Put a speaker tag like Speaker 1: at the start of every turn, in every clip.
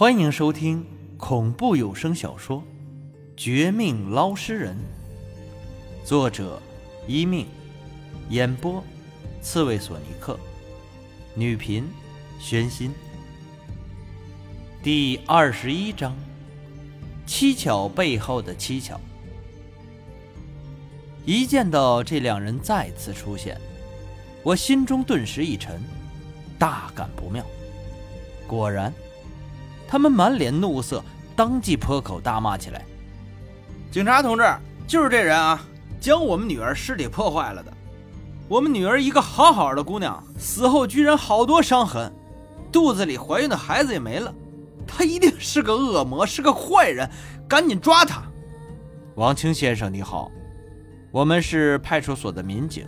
Speaker 1: 欢迎收听恐怖有声小说《绝命捞尸人》，作者：一命，演播：刺猬索尼克，女频：宣心。第二十一章：蹊跷背后的蹊跷。一见到这两人再次出现，我心中顿时一沉，大感不妙。果然。他们满脸怒色，当即破口大骂起来：“
Speaker 2: 警察同志，就是这人啊，将我们女儿尸体破坏了的。我们女儿一个好好的姑娘，死后居然好多伤痕，肚子里怀孕的孩子也没了。他一定是个恶魔，是个坏人，赶紧抓他！”
Speaker 1: 王清先生，你好，我们是派出所的民警，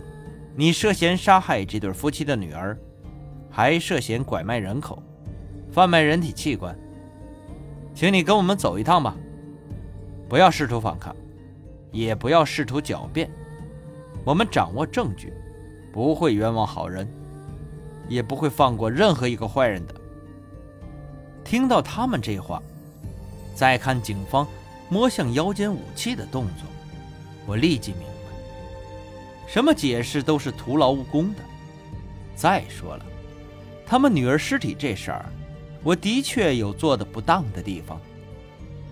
Speaker 1: 你涉嫌杀害这对夫妻的女儿，还涉嫌拐卖人口、贩卖人体器官。请你跟我们走一趟吧，不要试图反抗，也不要试图狡辩。我们掌握证据，不会冤枉好人，也不会放过任何一个坏人的。听到他们这话，再看警方摸向腰间武器的动作，我立即明白，什么解释都是徒劳无功的。再说了，他们女儿尸体这事儿。我的确有做的不当的地方，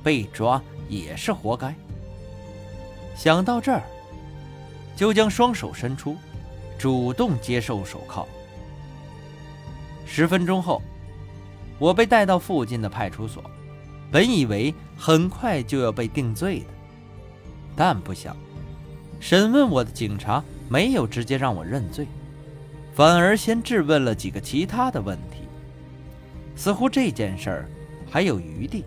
Speaker 1: 被抓也是活该。想到这儿，就将双手伸出，主动接受手铐。十分钟后，我被带到附近的派出所，本以为很快就要被定罪的，但不想，审问我的警察没有直接让我认罪，反而先质问了几个其他的问题。似乎这件事儿还有余地。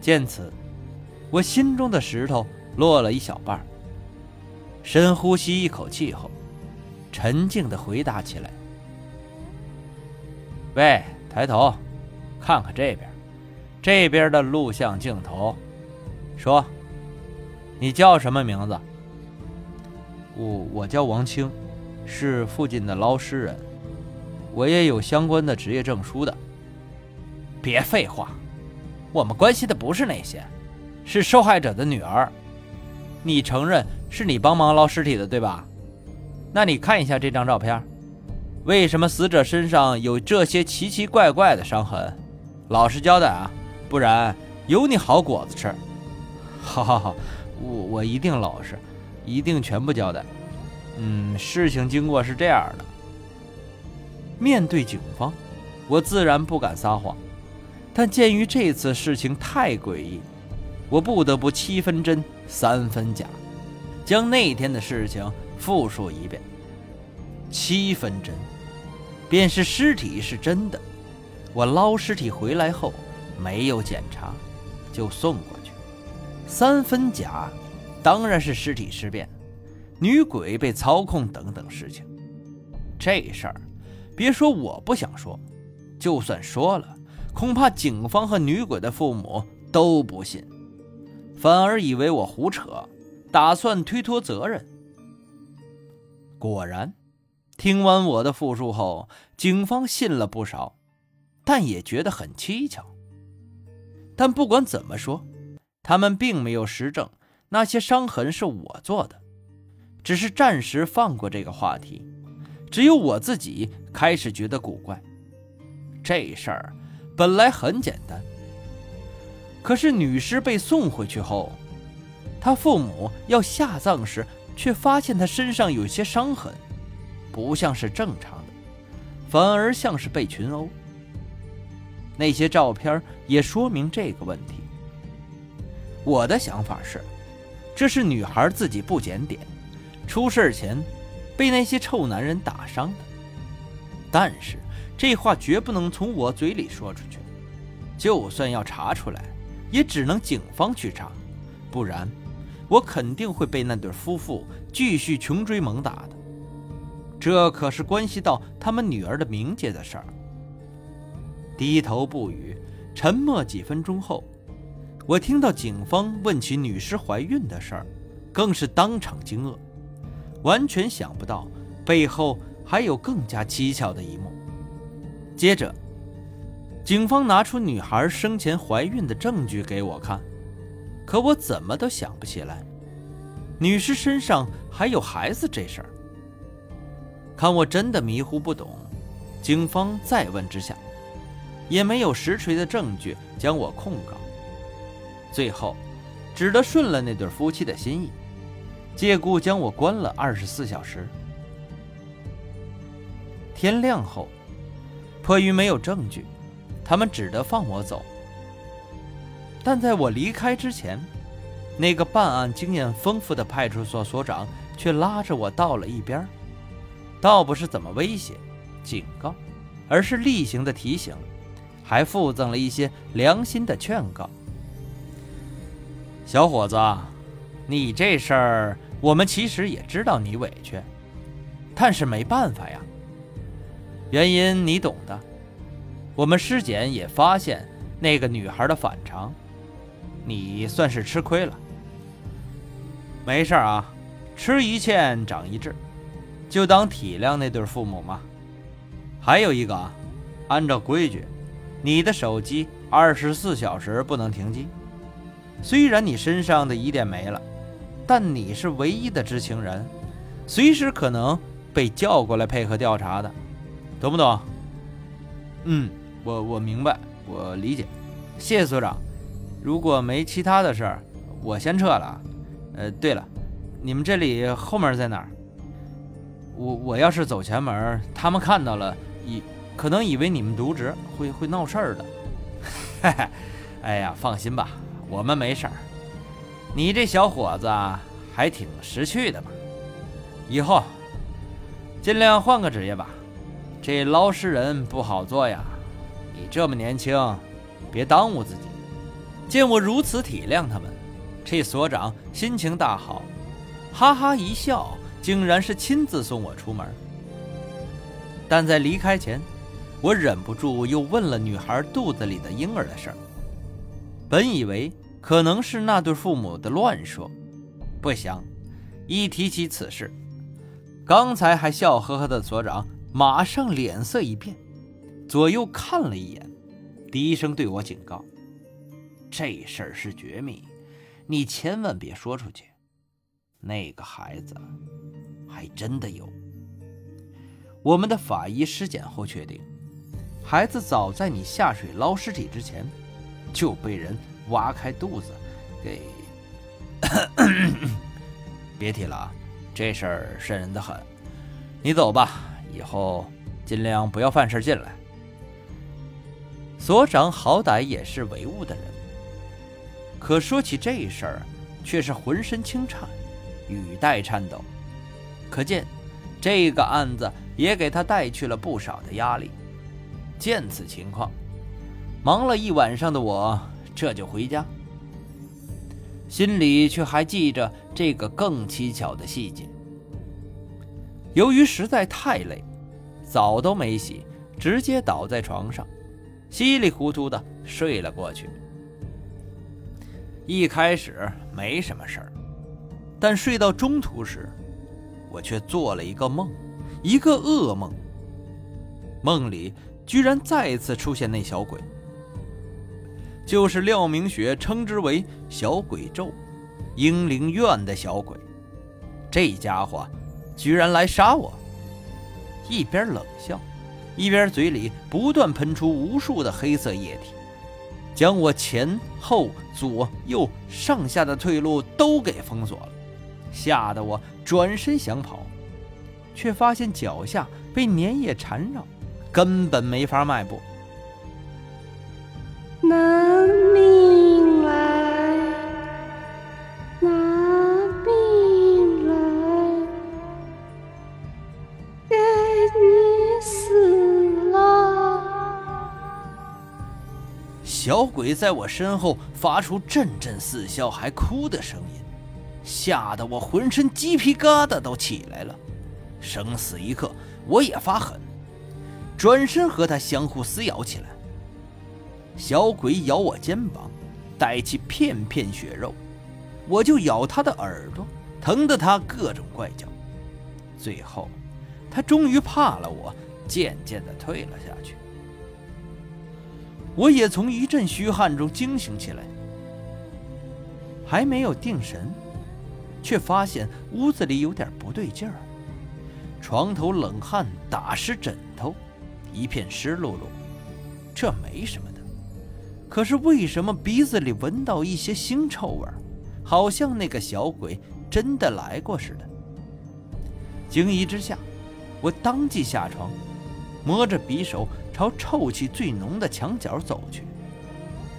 Speaker 1: 见此，我心中的石头落了一小半。深呼吸一口气后，沉静地回答起来：“喂，抬头，看看这边，这边的录像镜头。说，你叫什么名字？
Speaker 3: 我我叫王清，是附近的捞尸人。”我也有相关的职业证书的。
Speaker 1: 别废话，我们关心的不是那些，是受害者的女儿。你承认是你帮忙捞尸体的，对吧？那你看一下这张照片，为什么死者身上有这些奇奇怪怪的伤痕？老实交代啊，不然有你好果子吃。
Speaker 3: 好好好，我我一定老实，一定全部交代。嗯，事情经过是这样的。
Speaker 1: 面对警方，我自然不敢撒谎，但鉴于这次事情太诡异，我不得不七分真三分假，将那天的事情复述一遍。七分真，便是尸体是真的，我捞尸体回来后没有检查，就送过去；三分假，当然是尸体尸变、女鬼被操控等等事情。这事儿。别说我不想说，就算说了，恐怕警方和女鬼的父母都不信，反而以为我胡扯，打算推脱责任。果然，听完我的复述后，警方信了不少，但也觉得很蹊跷。但不管怎么说，他们并没有实证那些伤痕是我做的，只是暂时放过这个话题。只有我自己开始觉得古怪。这事儿本来很简单，可是女尸被送回去后，她父母要下葬时，却发现她身上有些伤痕，不像是正常的，反而像是被群殴。那些照片也说明这个问题。我的想法是，这是女孩自己不检点，出事前。被那些臭男人打伤的，但是这话绝不能从我嘴里说出去。就算要查出来，也只能警方去查，不然我肯定会被那对夫妇继续穷追猛打的。这可是关系到他们女儿的名节的事儿。低头不语，沉默几分钟后，我听到警方问起女尸怀孕的事儿，更是当场惊愕。完全想不到背后还有更加蹊跷的一幕。接着，警方拿出女孩生前怀孕的证据给我看，可我怎么都想不起来，女尸身上还有孩子这事儿。看我真的迷糊不懂，警方再问之下，也没有实锤的证据将我控告，最后只得顺了那对夫妻的心意，借故将我关了二十四小时。天亮后，迫于没有证据。他们只得放我走，但在我离开之前，那个办案经验丰富的派出所所长却拉着我到了一边，倒不是怎么威胁、警告，而是例行的提醒，还附赠了一些良心的劝告。小伙子，你这事儿我们其实也知道你委屈，但是没办法呀，原因你懂的。我们尸检也发现那个女孩的反常，你算是吃亏了。没事啊，吃一堑长一智，就当体谅那对父母嘛。还有一个啊，按照规矩，你的手机二十四小时不能停机。虽然你身上的疑点没了，但你是唯一的知情人，随时可能被叫过来配合调查的，懂不懂？嗯。我我明白，我理解，谢谢所长。如果没其他的事儿，我先撤了。呃，对了，你们这里后门在哪儿？我我要是走前门，他们看到了，以可能以为你们渎职，会会闹事儿的。嘿嘿，哎呀，放心吧，我们没事儿。你这小伙子还挺识趣的嘛，以后尽量换个职业吧，这捞尸人不好做呀。你这么年轻，别耽误自己。见我如此体谅他们，这所长心情大好，哈哈一笑，竟然是亲自送我出门。但在离开前，我忍不住又问了女孩肚子里的婴儿的事儿。本以为可能是那对父母的乱说，不想一提起此事，刚才还笑呵呵的所长马上脸色一变。左右看了一眼，低声对我警告：“这事儿是绝密，你千万别说出去。那个孩子还真的有。我们的法医尸检后确定，孩子早在你下水捞尸体之前就被人挖开肚子给 别提了，这事儿瘆人的很。你走吧，以后尽量不要犯事进来。”所长好歹也是唯物的人，可说起这事儿，却是浑身轻颤，语带颤抖。可见，这个案子也给他带去了不少的压力。见此情况，忙了一晚上的我这就回家，心里却还记着这个更蹊跷的细节。由于实在太累，澡都没洗，直接倒在床上。稀里糊涂的睡了过去。一开始没什么事儿，但睡到中途时，我却做了一个梦，一个噩梦。梦里居然再次出现那小鬼，就是廖明雪称之为“小鬼咒”、“英灵院”的小鬼。这家伙居然来杀我，一边冷笑。一边嘴里不断喷出无数的黑色液体，将我前后左右上下的退路都给封锁了，吓得我转身想跑，却发现脚下被粘液缠绕，根本没法迈步。在我身后发出阵阵似笑还哭的声音，吓得我浑身鸡皮疙瘩都起来了。生死一刻，我也发狠，转身和他相互撕咬起来。小鬼咬我肩膀，带起片片血肉，我就咬他的耳朵，疼得他各种怪叫。最后，他终于怕了我，渐渐地退了下去。我也从一阵虚汗中惊醒起来，还没有定神，却发现屋子里有点不对劲儿。床头冷汗打湿枕头，一片湿漉漉，这没什么的。可是为什么鼻子里闻到一些腥臭味儿，好像那个小鬼真的来过似的？惊疑之下，我当即下床，摸着匕首。朝臭气最浓的墙角走去，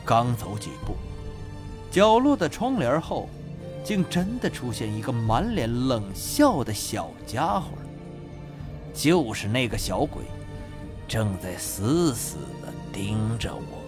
Speaker 1: 刚走几步，角落的窗帘后，竟真的出现一个满脸冷笑的小家伙。就是那个小鬼，正在死死地盯着我。